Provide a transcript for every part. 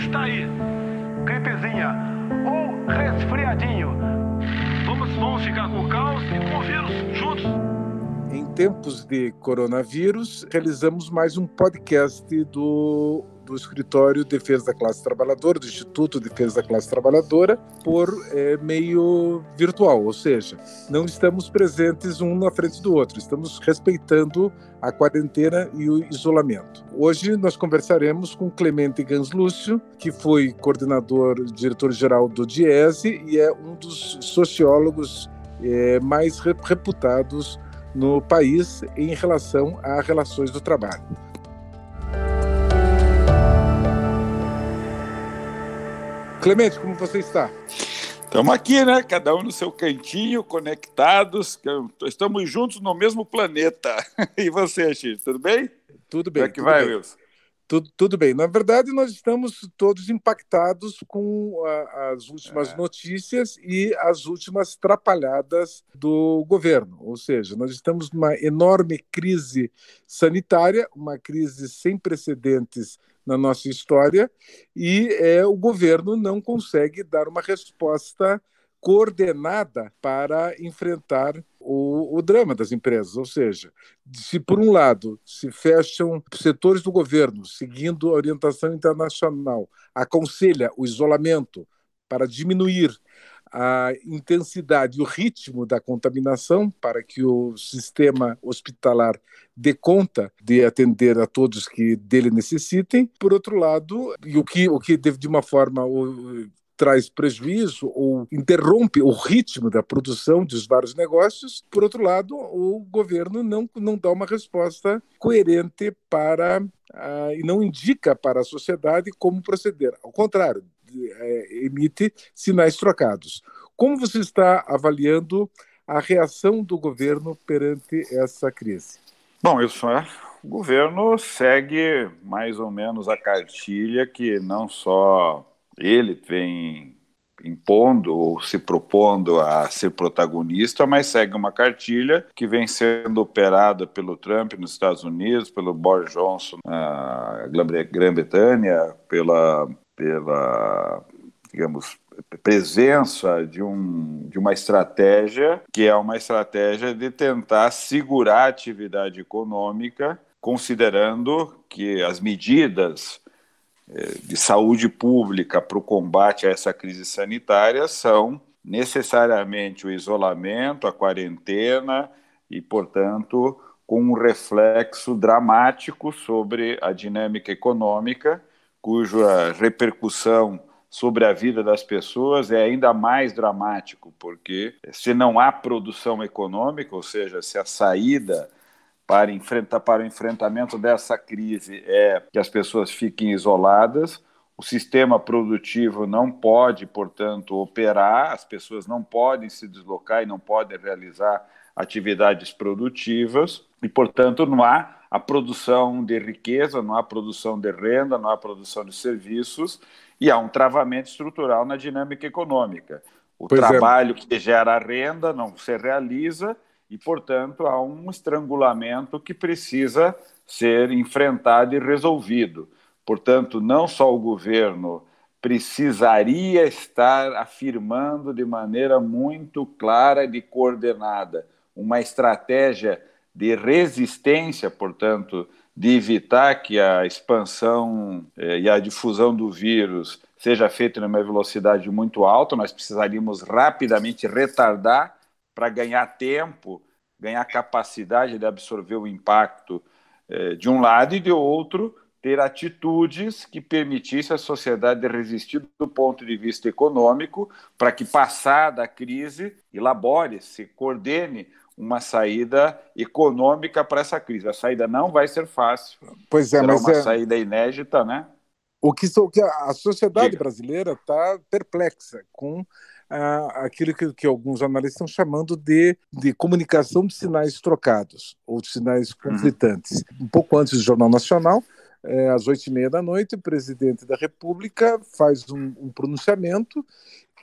está aí. Gripezinha ou resfriadinho. Vamos, vamos ficar com o caos e com o vírus juntos. Em tempos de coronavírus, realizamos mais um podcast do do Escritório de Defesa da Classe Trabalhadora, do Instituto de Defesa da Classe Trabalhadora, por é, meio virtual, ou seja, não estamos presentes um na frente do outro, estamos respeitando a quarentena e o isolamento. Hoje nós conversaremos com Clemente Ganslúcio, que foi coordenador, diretor-geral do DIESE e é um dos sociólogos é, mais reputados no país em relação a relações do trabalho. Clemente, como você está? Estamos aqui, né? Cada um no seu cantinho, conectados. Estamos juntos no mesmo planeta. E você, X, tudo bem? Tudo bem. Como é que vai, bem. Wilson? Tudo, tudo bem. Na verdade, nós estamos todos impactados com a, as últimas é. notícias e as últimas trapalhadas do governo. Ou seja, nós estamos numa enorme crise sanitária, uma crise sem precedentes na nossa história e é, o governo não consegue dar uma resposta coordenada para enfrentar o, o, drama das empresas. Ou seja, se por um lado se fecham setores do governo, seguindo a orientação internacional, aconselha o isolamento para diminuir a intensidade e o ritmo da contaminação para que o sistema hospitalar dê conta de atender a todos que dele necessitem. Por outro lado, e o que, o que de uma forma traz prejuízo ou interrompe o ritmo da produção dos vários negócios. Por outro lado, o governo não, não dá uma resposta coerente para uh, e não indica para a sociedade como proceder. Ao contrário, é, emite sinais trocados. Como você está avaliando a reação do governo perante essa crise? Bom, isso é. O governo segue mais ou menos a cartilha que não só ele vem impondo ou se propondo a ser protagonista, mas segue uma cartilha que vem sendo operada pelo Trump nos Estados Unidos, pelo Boris Johnson na Grã-Bretanha, pela, pela digamos, presença de, um, de uma estratégia que é uma estratégia de tentar segurar a atividade econômica, considerando que as medidas eh, de saúde pública para o combate a essa crise sanitária são necessariamente o isolamento, a quarentena e, portanto, com um reflexo dramático sobre a dinâmica econômica, cuja repercussão sobre a vida das pessoas é ainda mais dramático, porque se não há produção econômica, ou seja, se a saída para, enfrentar, para o enfrentamento dessa crise é que as pessoas fiquem isoladas. O sistema produtivo não pode, portanto, operar, as pessoas não podem se deslocar e não podem realizar atividades produtivas, e, portanto, não há a produção de riqueza, não há produção de renda, não há produção de serviços, e há um travamento estrutural na dinâmica econômica. O pois é. trabalho é. que gera renda não se realiza e, portanto, há um estrangulamento que precisa ser enfrentado e resolvido. Portanto, não só o governo precisaria estar afirmando de maneira muito clara e coordenada uma estratégia de resistência, portanto, de evitar que a expansão eh, e a difusão do vírus seja feita numa velocidade muito alta, nós precisaríamos rapidamente retardar para ganhar tempo, ganhar capacidade de absorver o impacto eh, de um lado e de outro, ter atitudes que permitissem à sociedade resistir do ponto de vista econômico, para que, passada a crise, elabore, se coordene uma saída econômica para essa crise. A saída não vai ser fácil. Pois é, Será mas uma é... saída inédita, né? O que, o que a sociedade Diga. brasileira está perplexa com ah, aquilo que, que, alguns analistas estão chamando de, de comunicação de sinais trocados ou de sinais uhum. conflitantes. Uhum. Um pouco antes do Jornal Nacional, é, às oito e meia da noite, o presidente da República faz um, um pronunciamento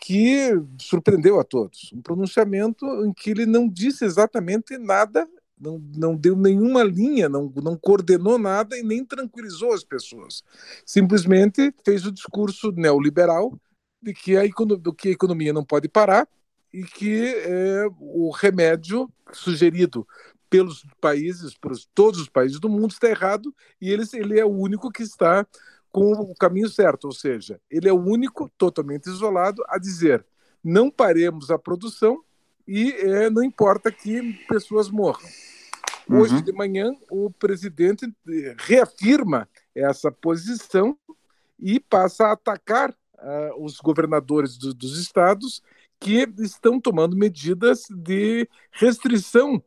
que surpreendeu a todos. Um pronunciamento em que ele não disse exatamente nada não, não deu nenhuma linha, não, não coordenou nada e nem tranquilizou as pessoas. Simplesmente fez o discurso neoliberal de que a economia, que a economia não pode parar e que é, o remédio sugerido pelos países, por todos os países do mundo está errado e ele, ele é o único que está com o caminho certo, ou seja, ele é o único totalmente isolado a dizer não paremos a produção e é, não importa que pessoas morram. Uhum. Hoje de manhã, o presidente reafirma essa posição e passa a atacar uh, os governadores do, dos estados que estão tomando medidas de restrição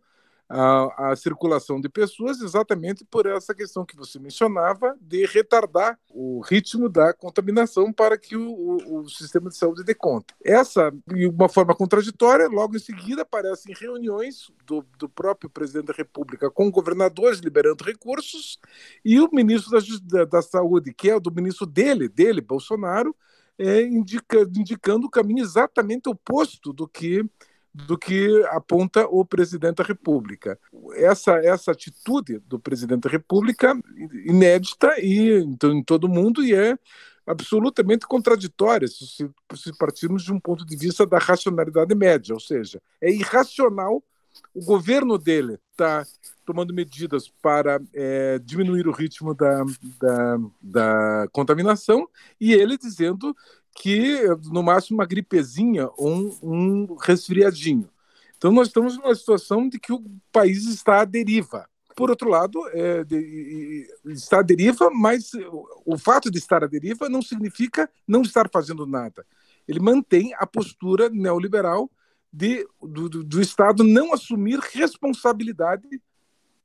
a, a, circulação de pessoas exatamente por essa questão que você mencionava de retardar o ritmo da contaminação para que o, o, o sistema de saúde dê conta. Essa, de uma forma contraditória, logo em seguida aparecem reuniões do, do próprio presidente da República com governadores liberando recursos e o ministro da, da, da Saúde, que é o do ministro dele, dele, Bolsonaro, é, indica, indicando o caminho exatamente oposto do que do que aponta o presidente da República. Essa, essa atitude do presidente da República inédita e então, em todo mundo e é absolutamente contraditória se, se partirmos de um ponto de vista da racionalidade média, ou seja, é irracional o governo dele está tomando medidas para é, diminuir o ritmo da, da, da, contaminação e ele dizendo que no máximo uma gripezinha ou um, um resfriadinho. Então nós estamos numa situação de que o país está à deriva. Por outro lado, é, de, está à deriva, mas o fato de estar à deriva não significa não estar fazendo nada. Ele mantém a postura neoliberal de, do, do Estado não assumir responsabilidade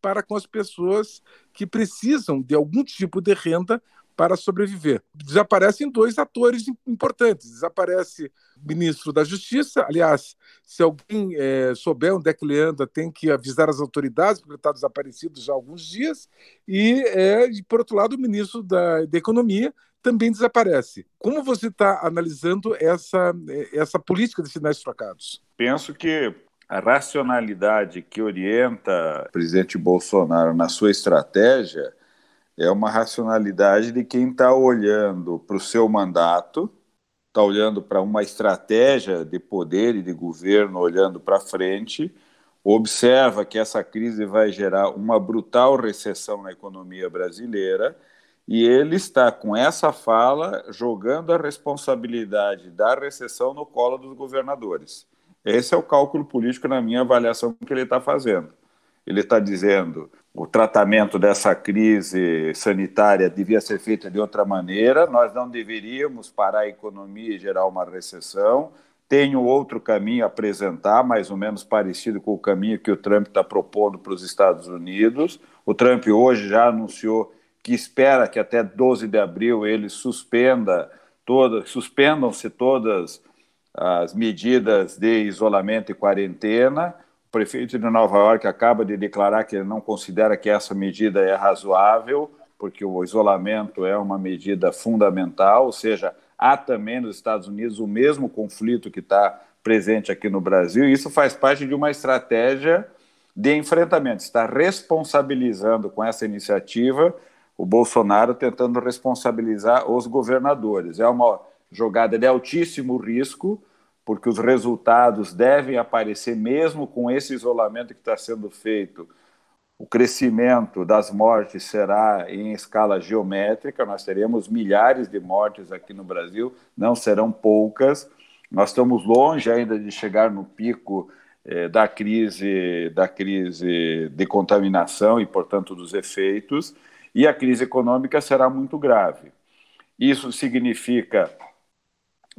para com as pessoas que precisam de algum tipo de renda para sobreviver. Desaparecem dois atores importantes. Desaparece o ministro da Justiça. Aliás, se alguém é, souber onde é que ele anda, tem que avisar as autoridades, porque ele está desaparecido já há alguns dias. E, é, e por outro lado, o ministro da, da Economia também desaparece. Como você está analisando essa, essa política de sinais trocados? Penso que a racionalidade que orienta o presidente Bolsonaro na sua estratégia é uma racionalidade de quem está olhando para o seu mandato, está olhando para uma estratégia de poder e de governo, olhando para frente, observa que essa crise vai gerar uma brutal recessão na economia brasileira e ele está, com essa fala, jogando a responsabilidade da recessão no colo dos governadores. Esse é o cálculo político, na minha avaliação, que ele está fazendo. Ele está dizendo o tratamento dessa crise sanitária devia ser feito de outra maneira, nós não deveríamos parar a economia e gerar uma recessão. Tenho outro caminho a apresentar, mais ou menos parecido com o caminho que o Trump está propondo para os Estados Unidos. O Trump hoje já anunciou que espera que até 12 de abril ele suspenda todas, suspendam-se todas as medidas de isolamento e quarentena prefeito de Nova York acaba de declarar que ele não considera que essa medida é razoável, porque o isolamento é uma medida fundamental, ou seja, há também nos Estados Unidos o mesmo conflito que está presente aqui no Brasil, e isso faz parte de uma estratégia de enfrentamento, está responsabilizando com essa iniciativa o Bolsonaro tentando responsabilizar os governadores. É uma jogada de altíssimo risco, porque os resultados devem aparecer mesmo com esse isolamento que está sendo feito. O crescimento das mortes será em escala geométrica, nós teremos milhares de mortes aqui no Brasil, não serão poucas. Nós estamos longe ainda de chegar no pico eh, da crise da crise de contaminação e, portanto, dos efeitos, e a crise econômica será muito grave. Isso significa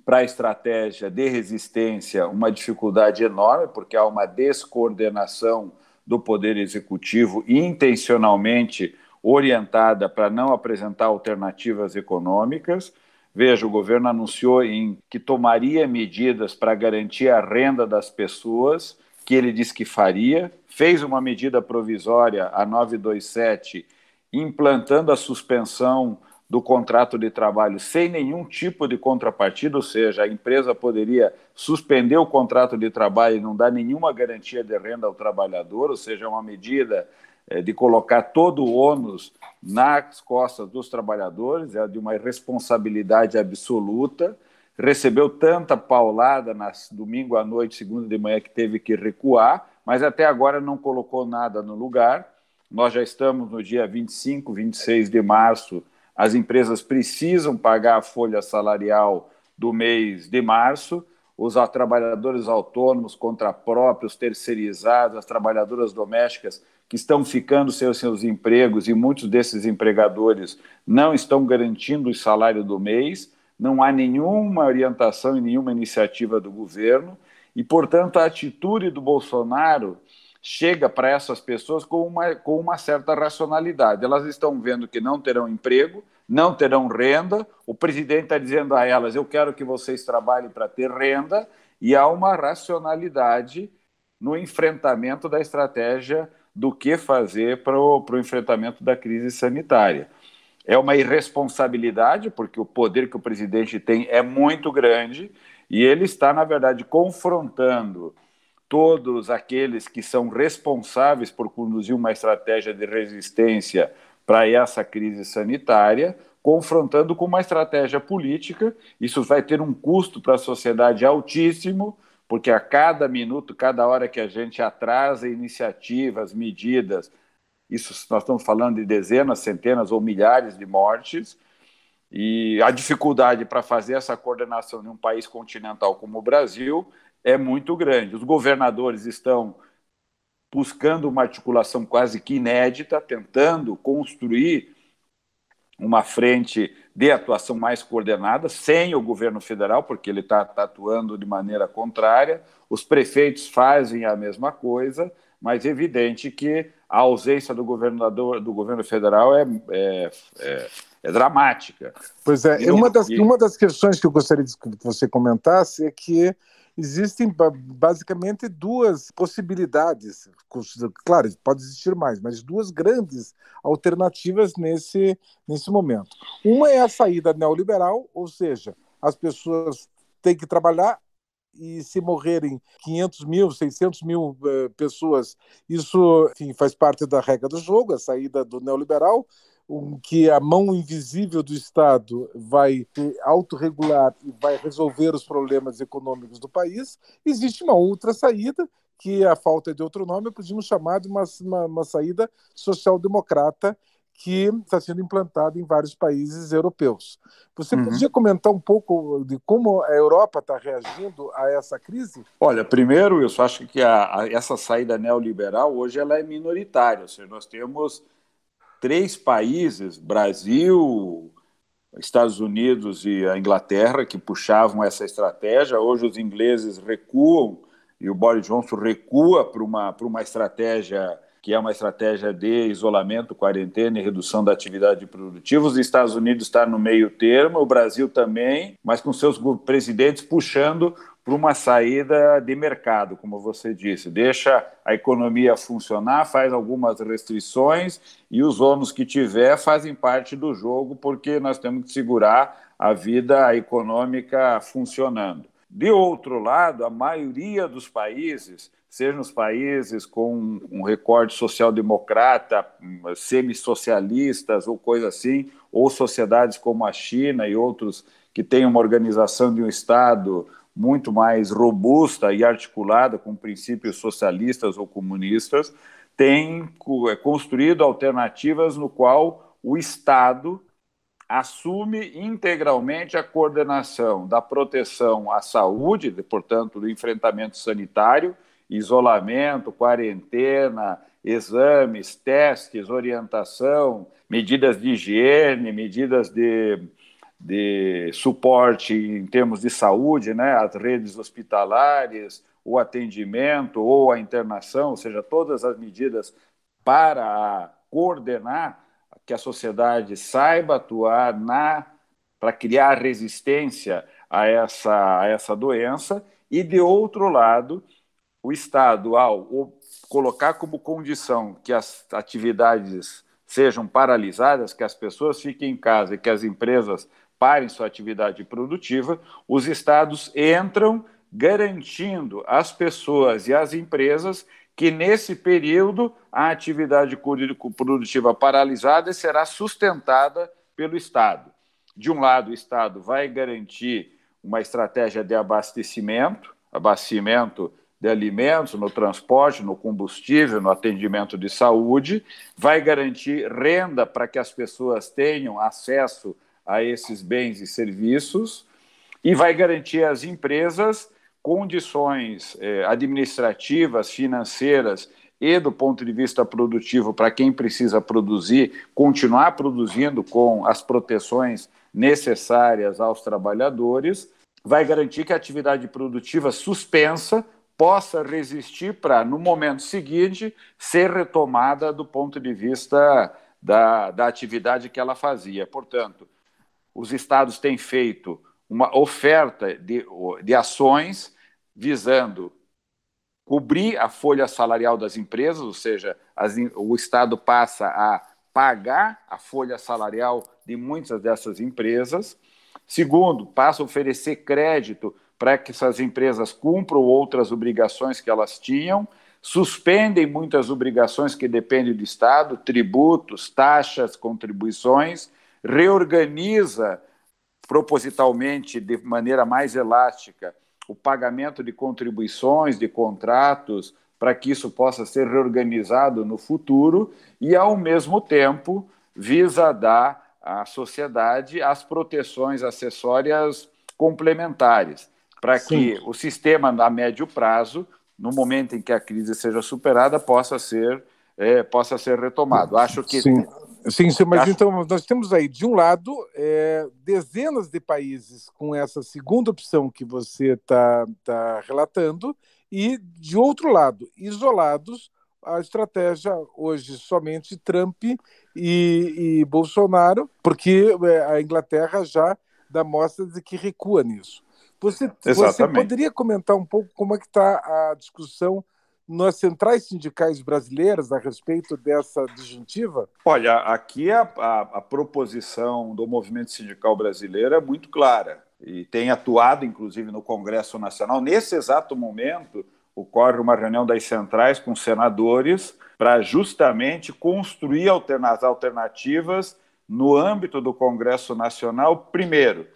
para a estratégia de resistência uma dificuldade enorme, porque há uma descoordenação do Poder Executivo intencionalmente orientada para não apresentar alternativas econômicas. Veja, o governo anunciou em que tomaria medidas para garantir a renda das pessoas, que ele disse que faria, fez uma medida provisória, a 927, implantando a suspensão do contrato de trabalho sem nenhum tipo de contrapartida, ou seja, a empresa poderia suspender o contrato de trabalho e não dar nenhuma garantia de renda ao trabalhador, ou seja, uma medida é, de colocar todo o ônus nas costas dos trabalhadores, é de uma irresponsabilidade absoluta. Recebeu tanta paulada nas domingo à noite, segunda de manhã, que teve que recuar, mas até agora não colocou nada no lugar. Nós já estamos no dia 25, 26 de março as empresas precisam pagar a folha salarial do mês de março, os trabalhadores autônomos, contrapróprios, terceirizados, as trabalhadoras domésticas que estão ficando sem os seus empregos e muitos desses empregadores não estão garantindo o salário do mês, não há nenhuma orientação e nenhuma iniciativa do governo, e, portanto, a atitude do Bolsonaro chega para essas pessoas com uma, com uma certa racionalidade. Elas estão vendo que não terão emprego, não terão renda, o presidente está dizendo a elas: eu quero que vocês trabalhem para ter renda, e há uma racionalidade no enfrentamento da estratégia do que fazer para o, para o enfrentamento da crise sanitária. É uma irresponsabilidade, porque o poder que o presidente tem é muito grande e ele está, na verdade, confrontando todos aqueles que são responsáveis por conduzir uma estratégia de resistência para essa crise sanitária, confrontando com uma estratégia política. Isso vai ter um custo para a sociedade altíssimo, porque a cada minuto, cada hora que a gente atrasa iniciativas, medidas, isso nós estamos falando de dezenas, centenas ou milhares de mortes, e a dificuldade para fazer essa coordenação em um país continental como o Brasil é muito grande. Os governadores estão buscando uma articulação quase que inédita, tentando construir uma frente de atuação mais coordenada, sem o governo federal, porque ele está tá atuando de maneira contrária. Os prefeitos fazem a mesma coisa, mas é evidente que a ausência do governador do governo federal é, é, é, é dramática. Pois é, uma das, uma das questões que eu gostaria que você comentasse é que existem basicamente duas possibilidades. Claro, pode existir mais, mas duas grandes alternativas nesse, nesse momento. Uma é a saída neoliberal, ou seja, as pessoas têm que trabalhar e se morrerem 500 mil, 600 mil uh, pessoas, isso enfim, faz parte da regra do jogo, a saída do neoliberal que a mão invisível do Estado vai autorregular e vai resolver os problemas econômicos do país, existe uma outra saída, que a falta de outro nome, podemos chamar de uma, uma, uma saída social-democrata, que está sendo implantada em vários países europeus. Você uhum. podia comentar um pouco de como a Europa está reagindo a essa crise? Olha, primeiro, eu só acho que a, a, essa saída neoliberal hoje ela é minoritária. Ou seja, nós temos três países, Brasil, Estados Unidos e a Inglaterra, que puxavam essa estratégia. Hoje os ingleses recuam e o Boris Johnson recua para uma, para uma estratégia que é uma estratégia de isolamento, quarentena e redução da atividade produtiva. Os Estados Unidos está no meio termo, o Brasil também, mas com seus presidentes puxando para uma saída de mercado, como você disse. Deixa a economia funcionar, faz algumas restrições e os ônus que tiver fazem parte do jogo, porque nós temos que segurar a vida econômica funcionando. De outro lado, a maioria dos países, seja nos países com um recorde social-democrata, semi-socialistas ou coisa assim, ou sociedades como a China e outros que têm uma organização de um Estado muito mais robusta e articulada com princípios socialistas ou comunistas, tem é, construído alternativas no qual o Estado assume integralmente a coordenação da proteção à saúde, portanto, do enfrentamento sanitário, isolamento, quarentena, exames, testes, orientação, medidas de higiene, medidas de de suporte em termos de saúde, né, as redes hospitalares, o atendimento ou a internação, ou seja, todas as medidas para coordenar que a sociedade saiba atuar na para criar resistência a essa, a essa doença, e de outro lado, o Estado, ao colocar como condição que as atividades sejam paralisadas, que as pessoas fiquem em casa e que as empresas parem sua atividade produtiva, os estados entram garantindo às pessoas e às empresas que nesse período a atividade produtiva paralisada será sustentada pelo Estado. De um lado, o Estado vai garantir uma estratégia de abastecimento, abastecimento de alimentos, no transporte, no combustível, no atendimento de saúde, vai garantir renda para que as pessoas tenham acesso a esses bens e serviços e vai garantir às empresas condições eh, administrativas, financeiras e do ponto de vista produtivo para quem precisa produzir, continuar produzindo com as proteções necessárias aos trabalhadores, vai garantir que a atividade produtiva suspensa possa resistir para, no momento seguinte, ser retomada do ponto de vista da, da atividade que ela fazia. Portanto, os estados têm feito uma oferta de, de ações visando cobrir a folha salarial das empresas, ou seja, as, o Estado passa a pagar a folha salarial de muitas dessas empresas. Segundo, passa a oferecer crédito para que essas empresas cumpram outras obrigações que elas tinham, suspendem muitas obrigações que dependem do Estado, tributos, taxas, contribuições, reorganiza propositalmente, de maneira mais elástica, o pagamento de contribuições, de contratos, para que isso possa ser reorganizado no futuro e, ao mesmo tempo, visa dar à sociedade as proteções acessórias complementares para que o sistema, a médio prazo, no momento em que a crise seja superada, possa ser, é, possa ser retomado. Acho que. Sim, sim, sim mas Acho... então nós temos aí, de um lado, é, dezenas de países com essa segunda opção que você está tá relatando, e, de outro lado, isolados, a estratégia hoje somente Trump e, e Bolsonaro, porque é, a Inglaterra já dá mostras de que recua nisso. Você, você poderia comentar um pouco como é que está a discussão nas centrais sindicais brasileiras a respeito dessa disjuntiva? Olha, aqui a, a, a, proposição do movimento sindical brasileiro é muito clara e tem atuado, inclusive, no Congresso Nacional. Nesse exato momento, ocorre uma reunião das centrais com senadores para justamente construir alternativas no âmbito do Congresso Nacional, primeiro,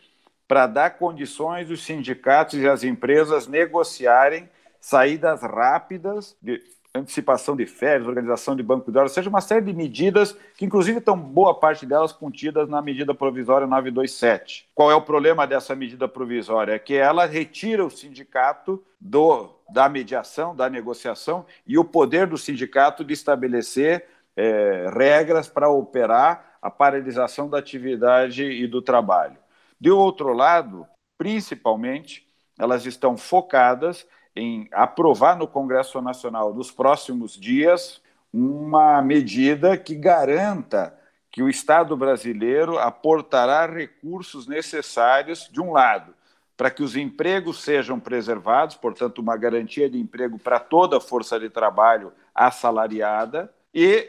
para dar condições os sindicatos e as empresas negociarem saídas rápidas de antecipação de férias, organização de banco de horas, seja uma série de medidas que, inclusive, estão boa parte delas contidas na medida provisória 927. Qual é o problema dessa medida provisória? É que ela retira o sindicato do, da mediação, da negociação e o poder do sindicato de estabelecer é, regras para operar a paralisação da atividade e do trabalho. De outro lado, principalmente, elas estão focadas em aprovar no Congresso Nacional nos próximos dias uma medida que garanta que o Estado brasileiro aportará recursos necessários, de um lado, para que os empregos sejam preservados, portanto, uma garantia de emprego para toda a força de trabalho assalariada, e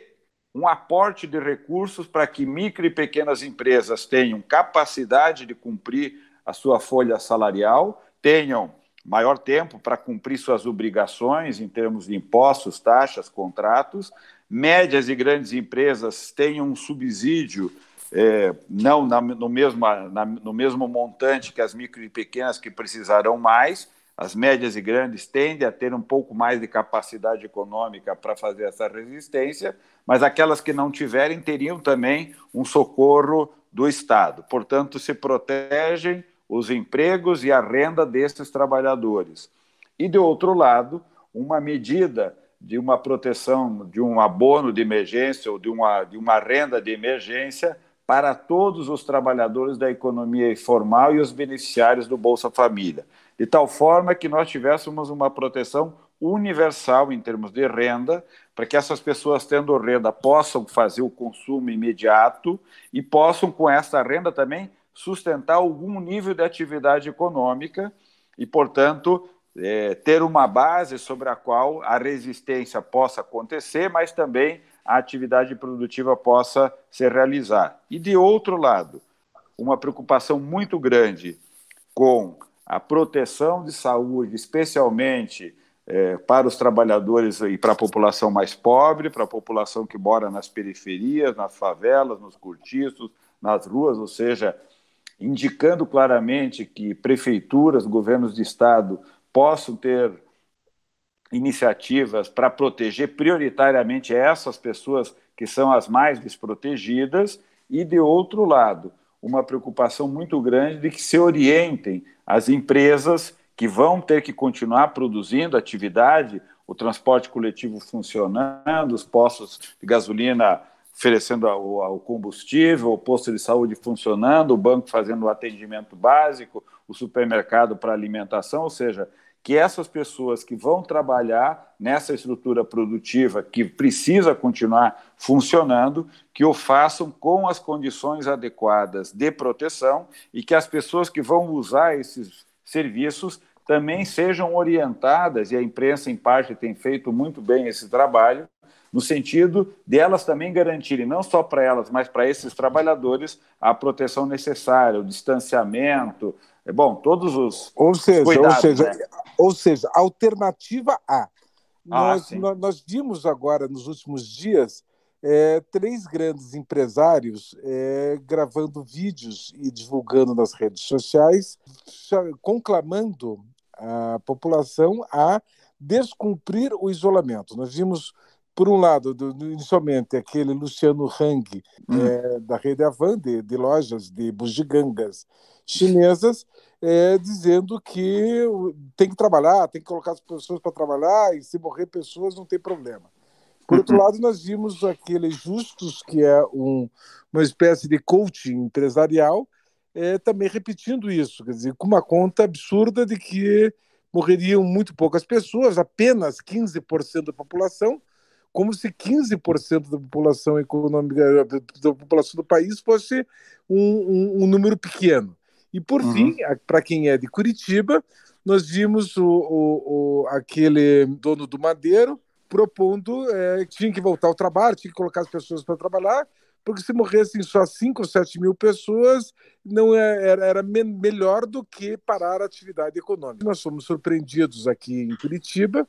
um aporte de recursos para que micro e pequenas empresas tenham capacidade de cumprir a sua folha salarial, tenham maior tempo para cumprir suas obrigações em termos de impostos, taxas, contratos, médias e grandes empresas tenham um subsídio é, não na, no, mesmo, na, no mesmo montante que as micro e pequenas que precisarão mais, as médias e grandes tendem a ter um pouco mais de capacidade econômica para fazer essa resistência, mas aquelas que não tiverem teriam também um socorro do Estado. Portanto, se protegem os empregos e a renda desses trabalhadores. E, de outro lado, uma medida de uma proteção, de um abono de emergência ou de uma, de uma renda de emergência para todos os trabalhadores da economia informal e os beneficiários do Bolsa Família de tal forma que nós tivéssemos uma proteção universal em termos de renda, para que essas pessoas, tendo renda, possam fazer o consumo imediato e possam, com essa renda, também sustentar algum nível de atividade econômica e, portanto, é, ter uma base sobre a qual a resistência possa acontecer, mas também a atividade produtiva possa se realizar. E, de outro lado, uma preocupação muito grande com a proteção de saúde, especialmente é, para os trabalhadores e para a população mais pobre, para a população que mora nas periferias, nas favelas, nos cortiços, nas ruas, ou seja, indicando claramente que prefeituras, governos de estado possam ter iniciativas para proteger prioritariamente essas pessoas que são as mais desprotegidas. E de outro lado, uma preocupação muito grande de que se orientem as empresas que vão ter que continuar produzindo atividade, o transporte coletivo funcionando, os postos de gasolina oferecendo o combustível, o posto de saúde funcionando, o banco fazendo o atendimento básico, o supermercado para alimentação, ou seja, que essas pessoas que vão trabalhar nessa estrutura produtiva que precisa continuar funcionando, que o façam com as condições adequadas de proteção e que as pessoas que vão usar esses serviços também sejam orientadas, e a imprensa, em parte, tem feito muito bem esse trabalho, no sentido de elas também garantirem, não só para elas, mas para esses trabalhadores, a proteção necessária, o distanciamento, é bom, todos os, ou seja, cuidados, ou seja, né? ou seja, alternativa A. Ah, nós, nós, nós, vimos agora, nos últimos dias, é, três grandes empresários é, gravando vídeos e divulgando nas redes sociais, conclamando a população a descumprir o isolamento. Nós vimos por um lado, do, inicialmente, aquele Luciano Hang, hum. é, da rede Avan, de, de, lojas de bugigangas chinesas, é, dizendo que tem que trabalhar, tem que colocar as pessoas para trabalhar, e se morrer pessoas não tem problema. Por outro uhum. lado, nós vimos aquele Justus, que é um, uma espécie de coaching empresarial, é, também repetindo isso, quer dizer, com uma conta absurda de que morreriam muito poucas pessoas, apenas 15% da população, como se 15% da população econômica da população do país fosse um, um, um número pequeno. E por uhum. fim, para quem é de Curitiba, nós vimos o, o, o aquele dono do Madeiro propondo é, que tinha que voltar ao trabalho, tinha que colocar as pessoas para trabalhar, porque se morressem só 5 ou 7 mil pessoas, não é, era, era me melhor do que parar a atividade econômica. Nós fomos surpreendidos aqui em Curitiba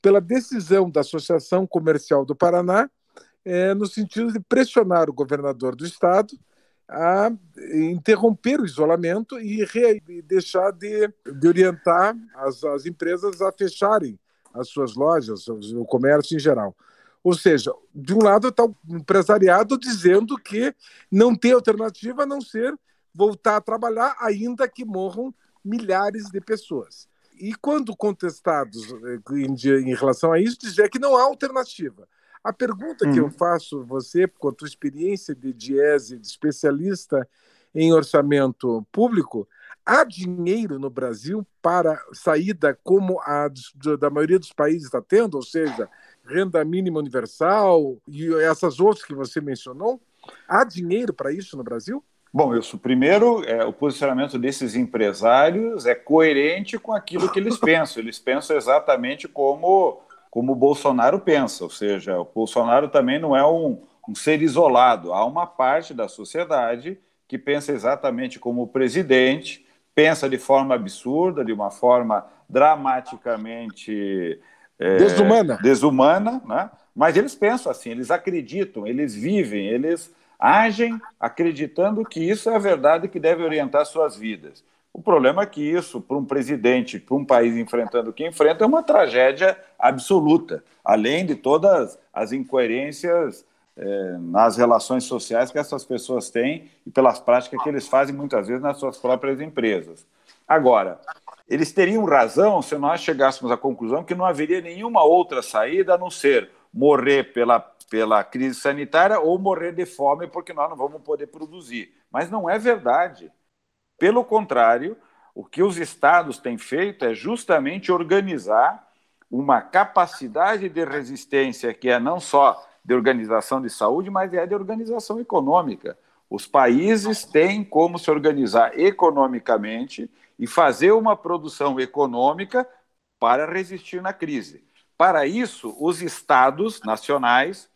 pela decisão da Associação Comercial do Paraná, é, no sentido de pressionar o governador do estado a interromper o isolamento e, re, e deixar de, de orientar as, as, empresas a fecharem as suas lojas, o comércio em geral. Ou seja, de um lado está o empresariado dizendo que não tem alternativa a não ser voltar a trabalhar, ainda que morram milhares de pessoas. E quando contestados eh, em, relação a isso, dizer que não há alternativa. A pergunta hum. que eu uhum. faço você, com a tua experiência de diese, de especialista em orçamento público, há dinheiro no Brasil para saída como a da maioria dos países está tendo, ou seja, renda mínima universal e essas outras que você mencionou? Há dinheiro para isso no Brasil? Bom, isso primeiro, é, o posicionamento desses empresários é coerente com aquilo que eles pensam. Eles pensam exatamente como, como o Bolsonaro pensa, ou seja, o Bolsonaro também não é um, um ser isolado. Há uma parte da sociedade que pensa exatamente como o presidente, pensa de forma absurda, de uma forma dramaticamente é, desumana, desumana né? mas eles pensam assim, eles acreditam, eles vivem, eles agem acreditando que isso é a verdade que deve orientar suas vidas. O problema é que isso, para um presidente, para um país enfrentando o que enfrenta, é uma tragédia absoluta, além de todas as incoerências é, nas relações sociais que essas pessoas têm e pelas práticas que eles fazem muitas vezes nas suas próprias empresas. Agora, eles teriam razão se nós chegássemos à conclusão que não haveria nenhuma outra saída a não ser morrer pela pela crise sanitária ou morrer de fome porque nós não vamos poder produzir. Mas não é verdade. Pelo contrário, o que os estados têm feito é justamente organizar uma capacidade de resistência que é não só de organização de saúde, mas é de organização econômica. Os países têm como se organizar economicamente e fazer uma produção econômica para resistir na crise. Para isso, os estados nacionais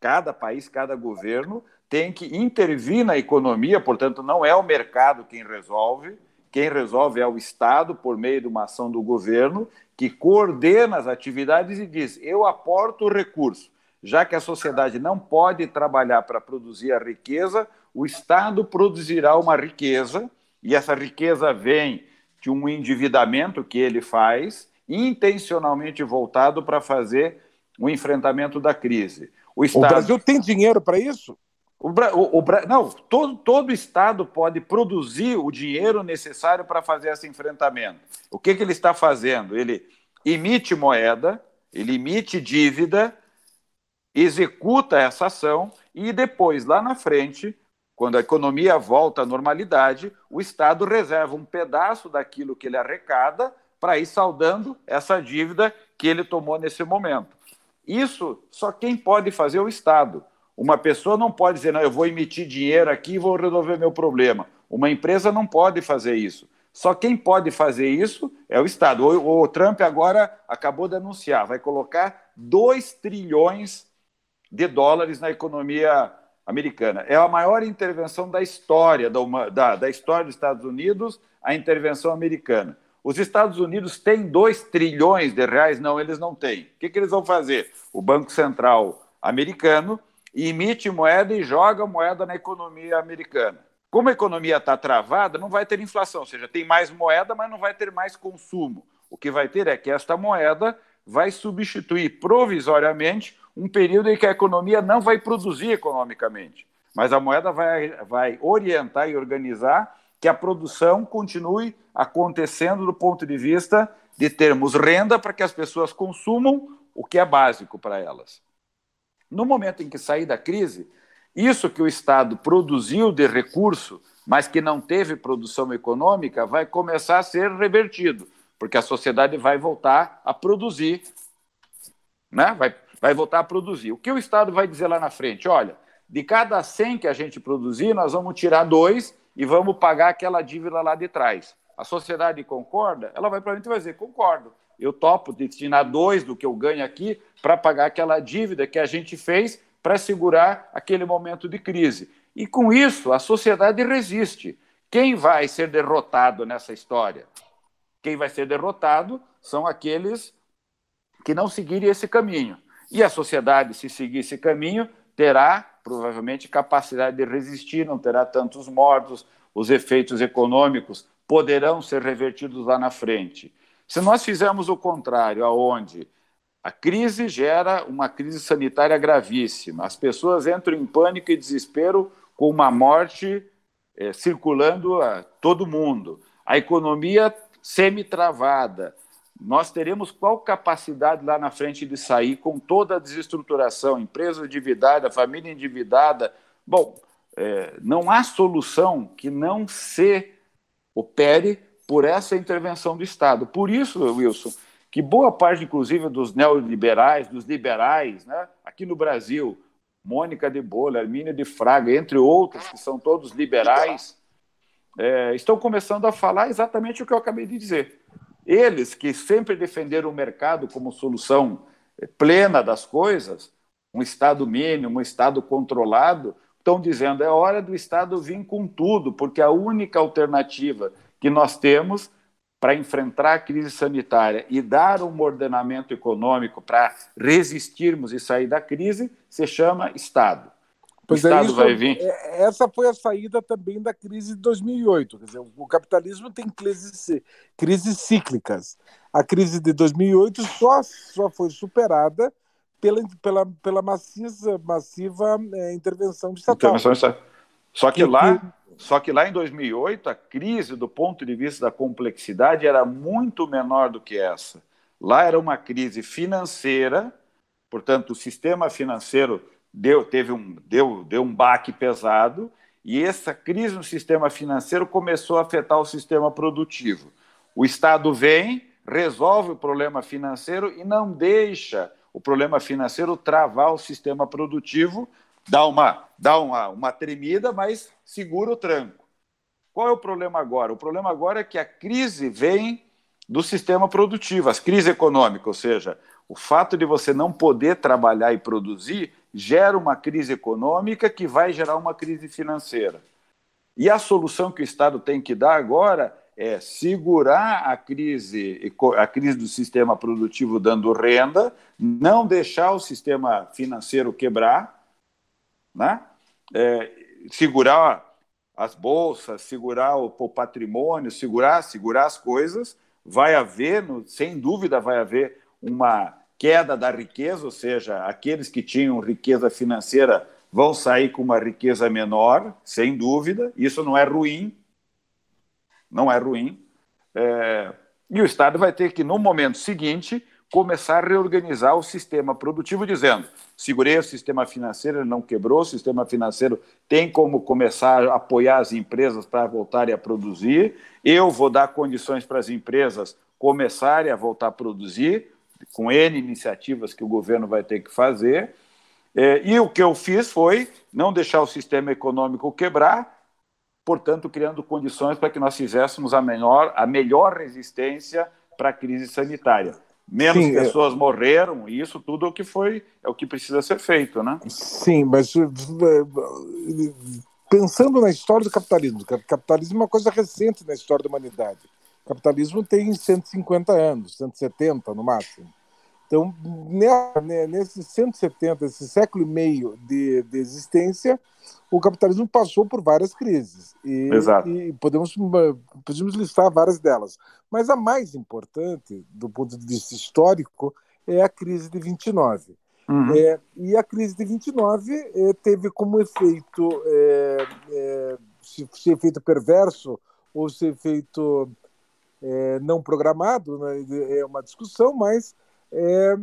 Cada país, cada governo tem que intervir na economia, portanto, não é o mercado quem resolve, quem resolve é o Estado, por meio de uma ação do governo, que coordena as atividades e diz: eu aporto o recurso. Já que a sociedade não pode trabalhar para produzir a riqueza, o Estado produzirá uma riqueza, e essa riqueza vem de um endividamento que ele faz, intencionalmente voltado para fazer o enfrentamento da crise. O, Estado... o Brasil tem dinheiro para isso? O, o, o, não, todo, todo Estado pode produzir o dinheiro necessário para fazer esse enfrentamento. O que, que ele está fazendo? Ele emite moeda, ele emite dívida, executa essa ação e depois, lá na frente, quando a economia volta à normalidade, o Estado reserva um pedaço daquilo que ele arrecada para ir saldando essa dívida que ele tomou nesse momento. Isso só quem pode fazer é o Estado. Uma pessoa não pode dizer, não, eu vou emitir dinheiro aqui e vou resolver meu problema. Uma empresa não pode fazer isso. Só quem pode fazer isso é o Estado. O, o Trump agora acabou de anunciar, vai colocar 2 trilhões de dólares na economia americana. É a maior intervenção da história, da, da, da história dos Estados Unidos, a intervenção americana. Os Estados Unidos têm 2 trilhões de reais? Não, eles não têm. O que, que eles vão fazer? O Banco Central americano emite moeda e joga moeda na economia americana. Como a economia está travada, não vai ter inflação, ou seja, tem mais moeda, mas não vai ter mais consumo. O que vai ter é que esta moeda vai substituir provisoriamente um período em que a economia não vai produzir economicamente, mas a moeda vai, vai orientar e organizar que a produção continue acontecendo do ponto de vista de termos renda para que as pessoas consumam o que é básico para elas. No momento em que sair da crise, isso que o Estado produziu de recurso, mas que não teve produção econômica, vai começar a ser revertido, porque a sociedade vai voltar a produzir, né? vai, vai voltar a produzir. O que o Estado vai dizer lá na frente? Olha, de cada 100 que a gente produzir, nós vamos tirar dois e vamos pagar aquela dívida lá de trás. A sociedade concorda? Ela vai para frente e vai dizer: concordo eu topo destinar dois do que eu ganho aqui para pagar aquela dívida que a gente fez para segurar aquele momento de crise. E com isso, a sociedade resiste. Quem vai ser derrotado nessa história? Quem vai ser derrotado são aqueles que não seguirem esse caminho. E a sociedade, se seguir esse caminho, terá provavelmente capacidade de resistir, não terá tantos mortos, os efeitos econômicos poderão ser revertidos lá na frente. Se nós fizermos o contrário, aonde a crise gera uma crise sanitária gravíssima, as pessoas entram em pânico e desespero com uma morte é, circulando a todo mundo, a economia semi-travada, nós teremos qual capacidade lá na frente de sair com toda a desestruturação, empresa endividada, família endividada. Bom, é, não há solução que não se opere por essa intervenção do Estado. Por isso, Wilson, que boa parte, inclusive, dos neoliberais, dos liberais, né, aqui no Brasil, Mônica de Bola, Hermínia de Fraga, entre outros, que são todos liberais, é, estão começando a falar exatamente o que eu acabei de dizer. Eles que sempre defenderam o mercado como solução é, plena das coisas, um Estado mínimo, um Estado controlado, estão dizendo é hora do Estado vir com tudo, porque a única alternativa que nós temos para enfrentar a crise sanitária e dar um ordenamento econômico para resistirmos e sair da crise se chama Estado. Pois o é, Estado isso, vai vir. É, essa foi a saída também da crise de 2008. Quer dizer, o capitalismo tem crises, crises cíclicas. A crise de 2008 só, só foi superada pela, pela, pela maciça, massiva é, intervenção estatal. Intervenção Só que, que lá só que lá em 2008, a crise, do ponto de vista da complexidade, era muito menor do que essa. Lá era uma crise financeira, portanto, o sistema financeiro deu, teve um, deu, deu um baque pesado, e essa crise no sistema financeiro começou a afetar o sistema produtivo. O Estado vem, resolve o problema financeiro e não deixa o problema financeiro travar o sistema produtivo, dá uma, dá uma, uma tremida, mas segura o tranco. Qual é o problema agora? O problema agora é que a crise vem do sistema produtivo, as crises econômicas, ou seja, o fato de você não poder trabalhar e produzir gera uma crise econômica que vai gerar uma crise financeira. E a solução que o Estado tem que dar agora é segurar a crise, a crise do sistema produtivo dando renda, não deixar o sistema financeiro quebrar, né? É, segurar as bolsas, segurar o, patrimônio, segurar, segurar as coisas. Vai haver, sem dúvida, vai haver uma queda da riqueza, ou seja, aqueles que tinham riqueza financeira vão sair com uma riqueza menor, sem dúvida. Isso não é ruim, não é ruim. É... E o Estado vai ter que, no momento seguinte, começar a reorganizar o sistema produtivo, dizendo: segurei o sistema financeiro, não quebrou, o sistema financeiro tem como começar a apoiar as empresas para voltarem a produzir, eu vou dar condições para as empresas começarem a voltar a produzir, com N iniciativas que o governo vai ter que fazer. É, e o que eu fiz foi não deixar o sistema econômico quebrar, portanto, criando condições para que nós fizéssemos a, menor, a melhor resistência para a crise sanitária. Menos Sim, pessoas é... morreram, e isso tudo é o que foi, é o que precisa ser feito, né? Sim, mas eh, pensando na história do capitalismo, o capitalismo é uma coisa recente na história da humanidade. O capitalismo tem 150 anos, 170 no máximo. Então, nesses 170, esse século e meio de, de existência, o capitalismo passou por várias crises. E, Exato. e podemos, podemos listar várias delas. Mas a mais importante, do ponto de vista histórico, é a crise de 29. Uhum. É, e a crise de 29 é, teve como efeito, é, é, se, se efeito perverso ou se efeito é, não programado, né, é uma discussão, mas é,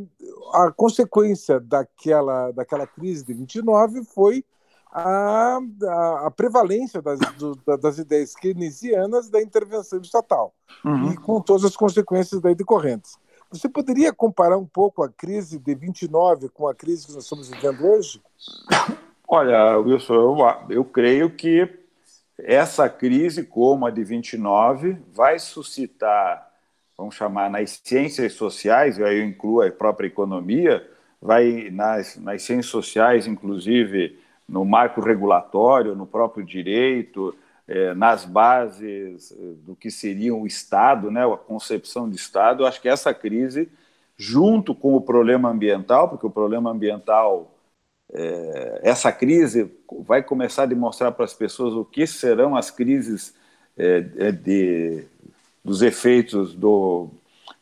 a consequência daquela, daquela crise de 29 foi a, a, a prevalência das, do, das ideias keynesianas da intervenção estatal, uhum. e com todas as consequências daí decorrentes. Você poderia comparar um pouco a crise de 29 com a crise que nós estamos vivendo hoje? Olha, Wilson, eu, eu creio que essa crise, como a de 29, vai suscitar vamos chamar, nas ciências sociais, e aí eu incluo a própria economia, vai nas, nas ciências sociais, inclusive no marco regulatório, no próprio direito, é, nas bases é, do que seria o Estado, né, a concepção de Estado, eu acho que essa crise, junto com o problema ambiental, porque o problema ambiental, é, essa crise vai começar a demonstrar para as pessoas o que serão as crises é, é de dos efeitos do,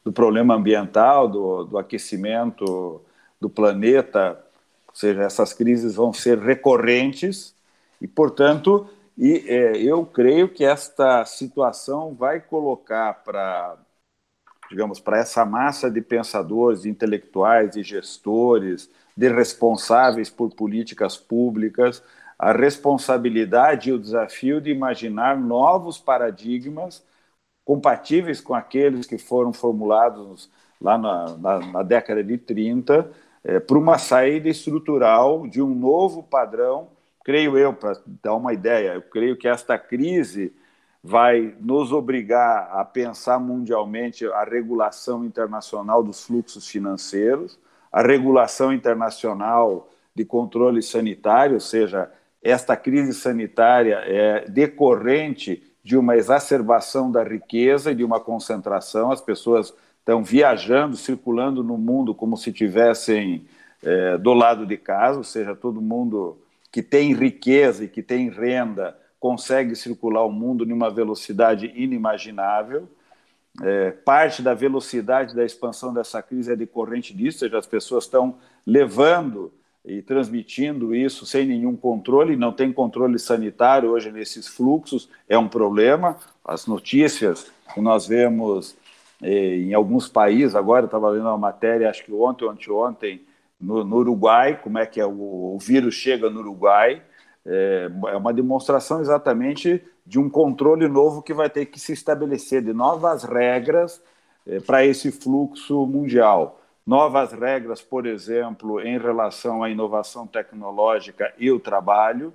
do problema ambiental, do, do aquecimento do planeta, ou seja, essas crises vão ser recorrentes e, portanto, e, é, eu creio que esta situação vai colocar para, digamos, para essa massa de pensadores, de intelectuais, de gestores, de responsáveis por políticas públicas, a responsabilidade e o desafio de imaginar novos paradigmas compatíveis com aqueles que foram formulados lá na, na, na década de 30, é, para uma saída estrutural de um novo padrão, creio eu, para dar uma ideia, eu creio que esta crise vai nos obrigar a pensar mundialmente a regulação internacional dos fluxos financeiros, a regulação internacional de controle sanitário, ou seja, esta crise sanitária é decorrente de uma exacerbação da riqueza e de uma concentração. As pessoas estão viajando, circulando no mundo como se tivessem é, do lado de casa, ou seja, todo mundo que tem riqueza e que tem renda consegue circular o mundo numa velocidade inimaginável. É, parte da velocidade da expansão dessa crise é decorrente disso, ou seja, as pessoas estão levando e transmitindo isso sem nenhum controle, não tem controle sanitário hoje nesses fluxos, é um problema. As notícias que nós vemos eh, em alguns países, agora estava lendo uma matéria, acho que ontem ou anteontem, no, no Uruguai, como é que é o, o vírus chega no Uruguai, é, é uma demonstração exatamente de um controle novo que vai ter que se estabelecer, de novas regras é, para esse fluxo mundial novas regras, por exemplo, em relação à inovação tecnológica e o trabalho.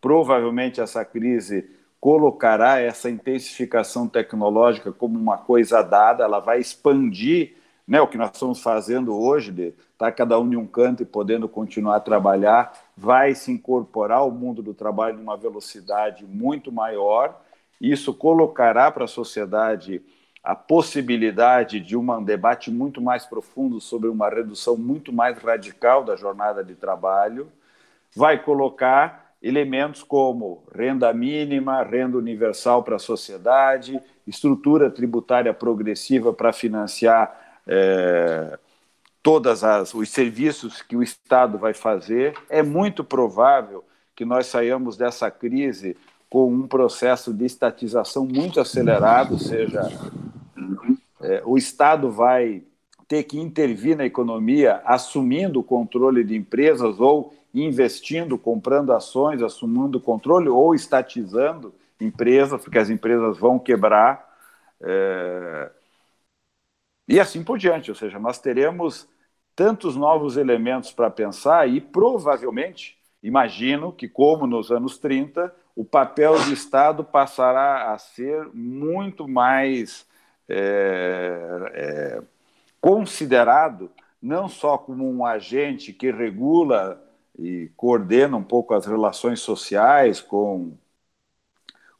Provavelmente essa crise colocará essa intensificação tecnológica como uma coisa dada, ela vai expandir né, o que nós estamos fazendo hoje, de estar tá cada um em um canto e podendo continuar a trabalhar, vai se incorporar ao mundo do trabalho numa velocidade muito maior. Isso colocará para a sociedade a possibilidade de um debate muito mais profundo sobre uma redução muito mais radical da jornada de trabalho, vai colocar elementos como renda mínima, renda universal para a sociedade, estrutura tributária progressiva para financiar é, todos os serviços que o Estado vai fazer. É muito provável que nós saiamos dessa crise com um processo de estatização muito acelerado, ou seja, é, o Estado vai ter que intervir na economia assumindo o controle de empresas ou investindo, comprando ações, assumindo o controle ou estatizando empresas, porque as empresas vão quebrar. É... E assim por diante, ou seja, nós teremos tantos novos elementos para pensar e provavelmente, imagino que, como nos anos 30, o papel do Estado passará a ser muito mais é, é, considerado não só como um agente que regula e coordena um pouco as relações sociais com,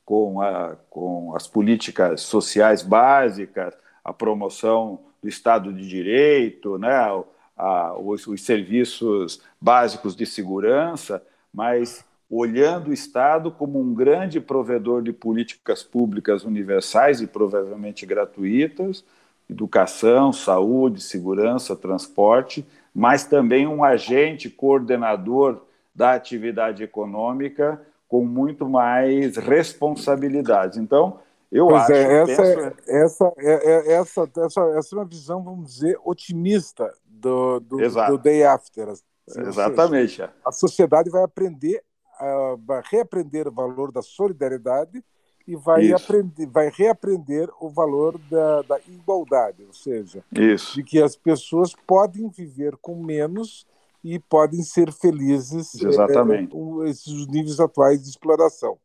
com, a, com as políticas sociais básicas, a promoção do Estado de Direito, né, a, os, os serviços básicos de segurança, mas olhando o Estado como um grande provedor de políticas públicas universais e provavelmente gratuitas, educação, saúde, segurança, transporte, mas também um agente coordenador da atividade econômica com muito mais responsabilidades. Então, eu pois acho é, essa, penso... essa, é, é, essa, essa, essa é uma visão, vamos dizer, otimista do, do, do day after. Assim, Exatamente. Seja, a sociedade vai aprender vai reaprender o valor da solidariedade e vai, aprender, vai reaprender o valor da, da igualdade, ou seja, Isso. de que as pessoas podem viver com menos e podem ser felizes Exatamente. É, com esses níveis atuais de exploração.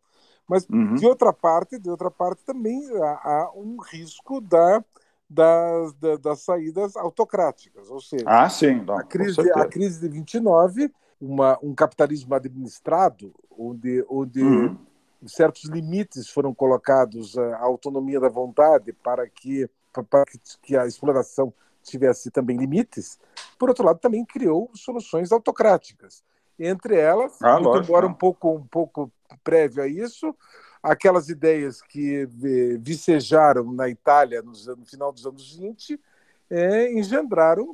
Mas uhum. de outra parte, de outra parte também há, há um risco da, das, da, das saídas autocráticas, ou seja, ah, sim, não, a crise a crise de 29 uma, um capitalismo administrado, onde, onde uhum. certos limites foram colocados à autonomia da vontade para que, para que a exploração tivesse também limites, por outro lado, também criou soluções autocráticas. Entre elas, ah, muito embora um pouco, um pouco prévio a isso, aquelas ideias que vicejaram na Itália no final dos anos 20, é, engendraram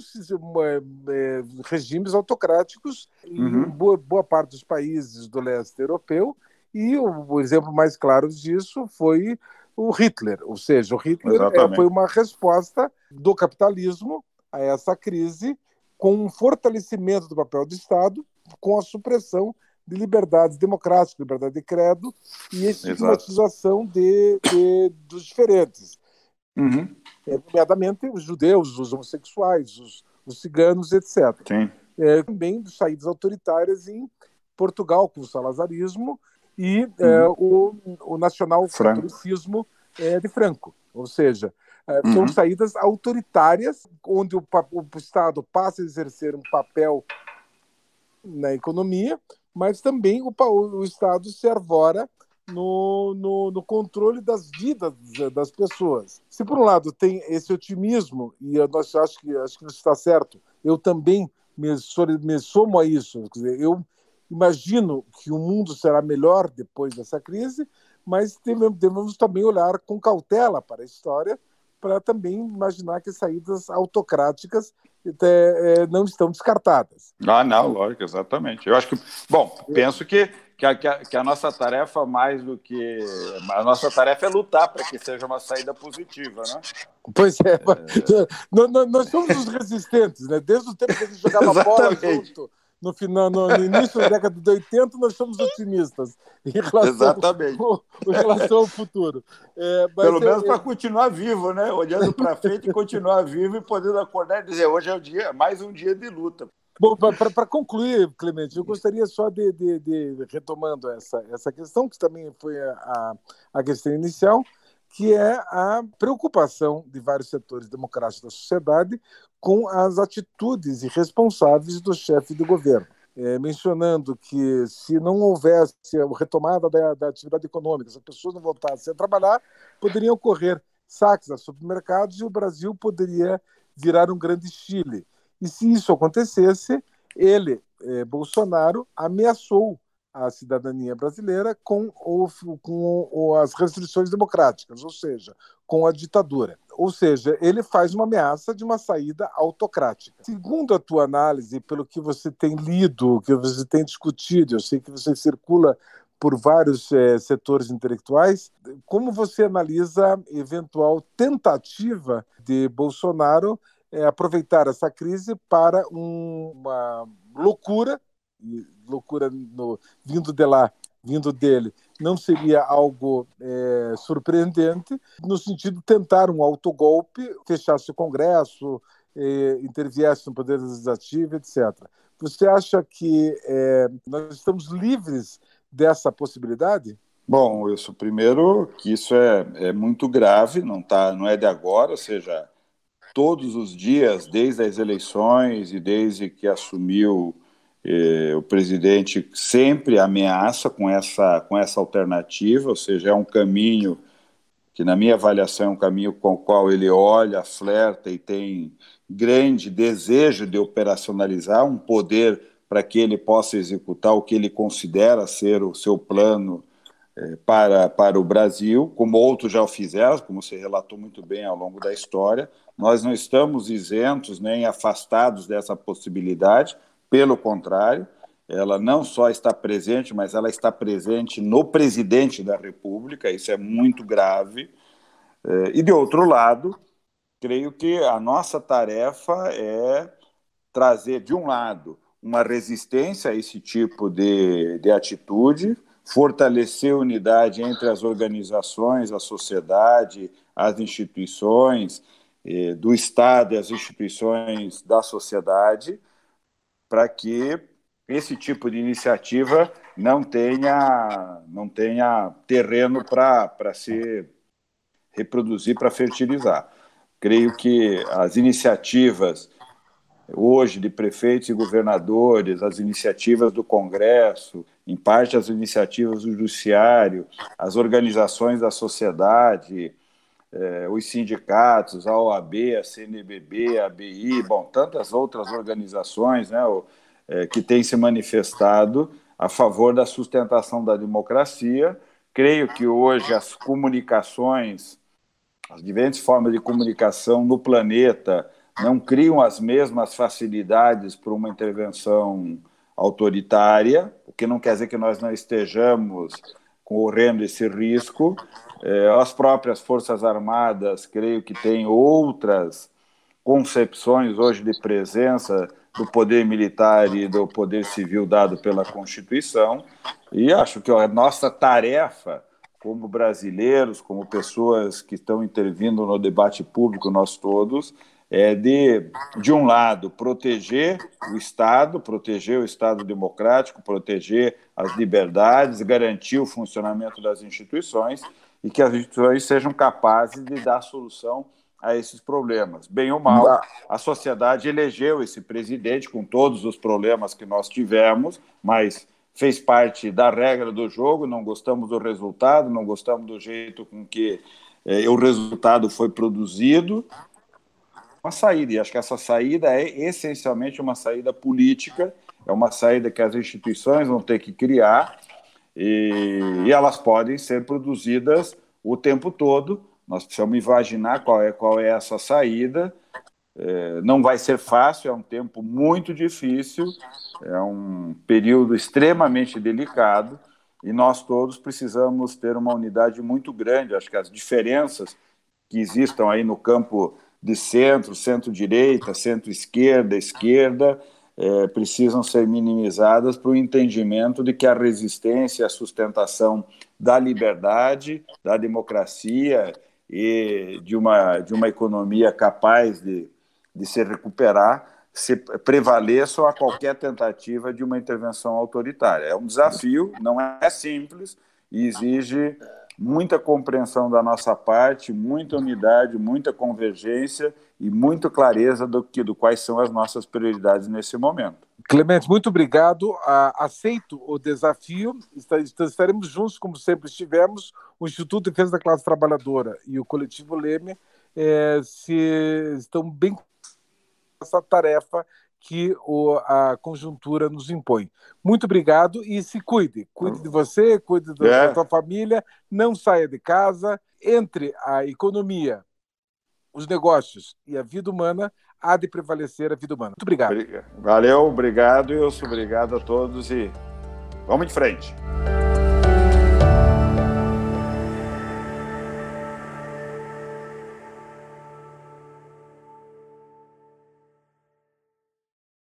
é, regimes autocráticos uhum. em boa, boa, parte dos países do leste europeu, e o, o, exemplo mais claro disso foi o Hitler, ou seja, o Hitler é, foi uma resposta do capitalismo a essa crise com um fortalecimento do papel do Estado, com a supressão de liberdades democráticas, liberdade de credo e estigmatização de, de, dos diferentes. Uhum. É, nomeadamente os judeus, os homossexuais, os, os ciganos, etc. É, também saídas autoritárias em Portugal, com o salazarismo, e uhum. é, o, o nacional-catolicismo é, de Franco. Ou seja, é, uhum. são saídas autoritárias, onde o, o, Estado passa a exercer um papel na economia, mas também o, o Estado se arvora no, no, no, controle das vidas das pessoas. Se por um lado tem esse otimismo e eu acho que acho que está certo, eu também me, me somo a isso. Dizer, eu imagino que o mundo será melhor depois dessa crise, mas devemos também olhar com cautela para a história, para também imaginar que saídas autocráticas é, não estão descartadas. Ah, não, lógico, exatamente. Eu acho que, bom, penso que que a, que a, nossa tarefa, mais do que. A nossa tarefa é lutar para que seja uma saída positiva, né? Pois é, é... Nós, nós, somos os resistentes, né? Desde o tempo que a gente jogava bola junto, no, final, no, no, início da década de 80, nós somos otimistas em relação, Exatamente. Ao, em relação ao futuro. É, Pelo menos para continuar vivo, né? Olhando para frente e continuar vivo e podendo acordar e dizer: hoje é o dia, mais um dia de luta. Bom, para concluir, Clemente, eu gostaria só de, de, de, retomando essa, essa questão, que também foi a, a questão inicial, que é a preocupação de vários setores democráticos da sociedade com as atitudes irresponsáveis do chefe de governo. É, mencionando que se não houvesse a retomada da, da, atividade econômica, se as pessoas não voltassem a trabalhar, poderiam ocorrer saques a supermercados e o Brasil poderia virar um grande Chile. E se isso acontecesse, ele, eh, Bolsonaro, ameaçou a cidadania brasileira com, com as restrições democráticas, ou seja, com a ditadura. Ou seja, ele faz uma ameaça de uma saída autocrática. Segundo a tua análise, pelo que você tem lido, que você tem discutido, eu sei que você circula por vários é, setores intelectuais, como você analisa eventual tentativa de Bolsonaro é, aproveitar essa crise para um, uma loucura loucura no, vindo de lá, vindo dele, não seria algo é, surpreendente, no sentido de tentar um autogolpe, fechasse o Congresso, é, interviesse no Poder Legislativo, etc. Você acha que é, nós estamos livres dessa possibilidade? Bom, isso primeiro que isso é, é muito grave, não tá, não é de agora, ou seja, todos os dias, desde as eleições e desde que assumiu eh, o presidente sempre ameaça com essa, com essa alternativa, ou seja, é um caminho que, na minha avaliação, é um caminho com o qual ele olha, flerta e tem grande desejo de operacionalizar um poder para que ele possa executar o que ele considera ser o seu plano eh, para, para o Brasil, como outros já o fizeram, como você relatou muito bem ao longo da história. Nós não estamos isentos nem afastados dessa possibilidade, pelo contrário, ela não só está presente, mas ela está presente no presidente da República, isso é muito grave. É, e, de outro lado, creio que a nossa tarefa é trazer, de um lado, uma resistência a esse tipo de, de atitude, fortalecer a unidade entre as organizações, a sociedade, as instituições eh, do Estado e as instituições da sociedade, para que esse tipo de iniciativa não tenha, não tenha terreno para se reproduzir, para fertilizar. Creio que as iniciativas hoje de prefeitos e governadores, as iniciativas do Congresso, em parte as iniciativas do Judiciário, as organizações da sociedade, eh, os sindicatos, a OAB, a CNBB, a ABI, bom, tantas outras organizações né, o, eh, que têm se manifestado a favor da sustentação da democracia. Creio que hoje as comunicações, as diferentes formas de comunicação no planeta não criam as mesmas facilidades para uma intervenção autoritária, o que não quer dizer que nós não estejamos correndo esse risco, é, as próprias Forças Armadas, creio que têm outras concepções hoje de presença do poder militar e do poder civil dado pela Constituição, e acho que a nossa tarefa como brasileiros, como pessoas que estão intervindo no debate público, nós todos, é de, de um lado, proteger o Estado, proteger o Estado democrático, proteger as liberdades, garantir o funcionamento das instituições, e que as instituições sejam capazes de dar solução a esses problemas. Bem ou mal, a sociedade elegeu esse presidente com todos os problemas que nós tivemos, mas fez parte da regra do jogo, não gostamos do resultado, não gostamos do jeito com que eh, o resultado foi produzido. Uma saída, e acho que essa saída é essencialmente uma saída política, é uma saída que as instituições vão ter que criar e, e elas podem ser produzidas o tempo todo. Nós precisamos imaginar qual é, qual é essa saída. É, não vai ser fácil, é um tempo muito difícil, é um período extremamente delicado e nós todos precisamos ter uma unidade muito grande. Acho que as diferenças que existam aí no campo de centro, centro-direita, centro-esquerda, esquerda, é, precisam ser minimizadas para o entendimento de que a resistência, a sustentação da liberdade, da democracia e de uma, de uma economia capaz de, de se recuperar se prevaleçam a qualquer tentativa de uma intervenção autoritária. É um desafio, não é simples e exige muita compreensão da nossa parte, muita unidade, muita convergência e muita clareza do que do quais são as nossas prioridades nesse momento. Clemente, muito obrigado. aceito o desafio. Estaremos juntos, como sempre estivemos. O Instituto de Defesa da Classe Trabalhadora e o Coletivo Leme é, se estão bem com essa tarefa que o, a conjuntura nos impõe. Muito obrigado e se cuide. Cuide de você, cuide da, é. sua família, não saia de casa. Entre a economia, os negócios e a vida humana, há de prevalecer a vida humana. Muito obrigado. Valeu, obrigado, Wilson. Obrigado a todos e vamos em frente.